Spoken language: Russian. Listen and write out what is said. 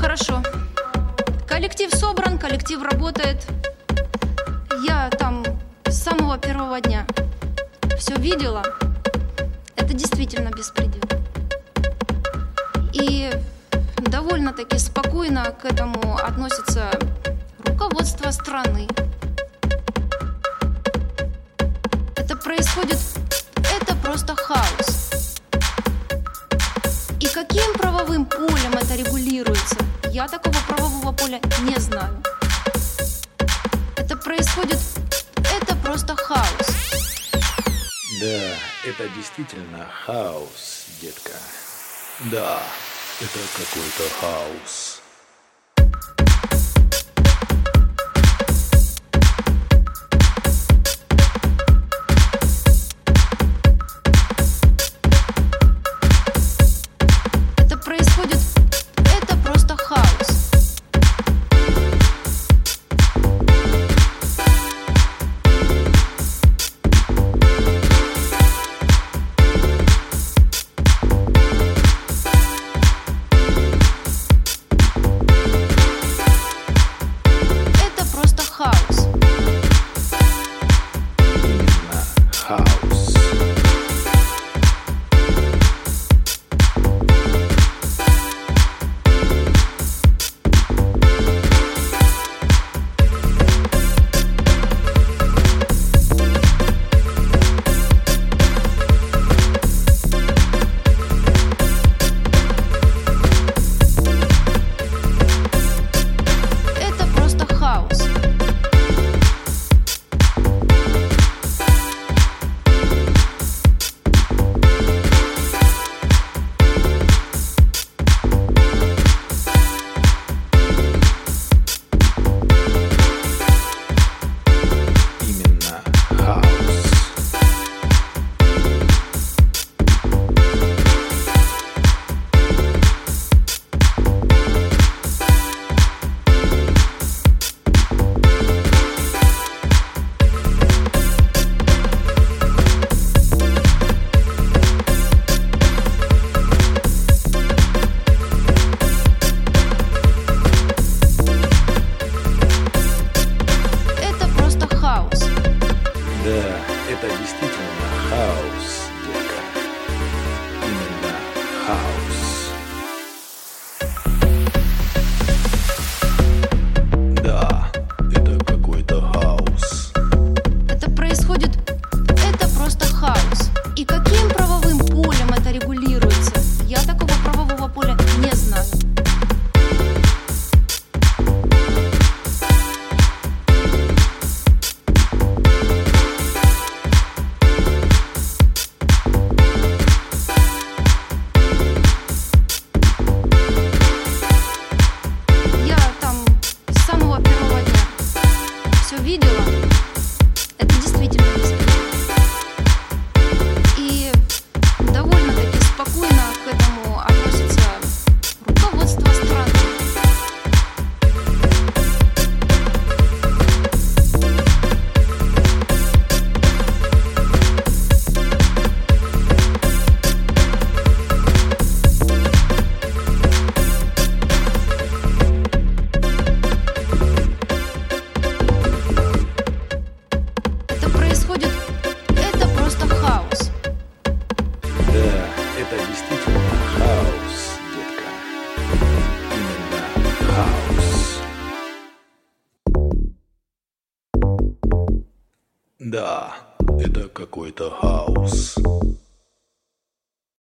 хорошо. Коллектив собран, коллектив работает. Я там с самого первого дня все видела. Это действительно беспредел. И довольно-таки спокойно к этому относится руководство страны. Это происходит... Это просто хаос. Каким правовым полем это регулируется? Я такого правового поля не знаю. Это происходит... Это просто хаос. Да, это действительно хаос, детка. Да, это какой-то хаос. Это действительно хаос, детка. Именно хаос. Это действительно хаос, детка. Именно хаос. Да, это какой-то хаос.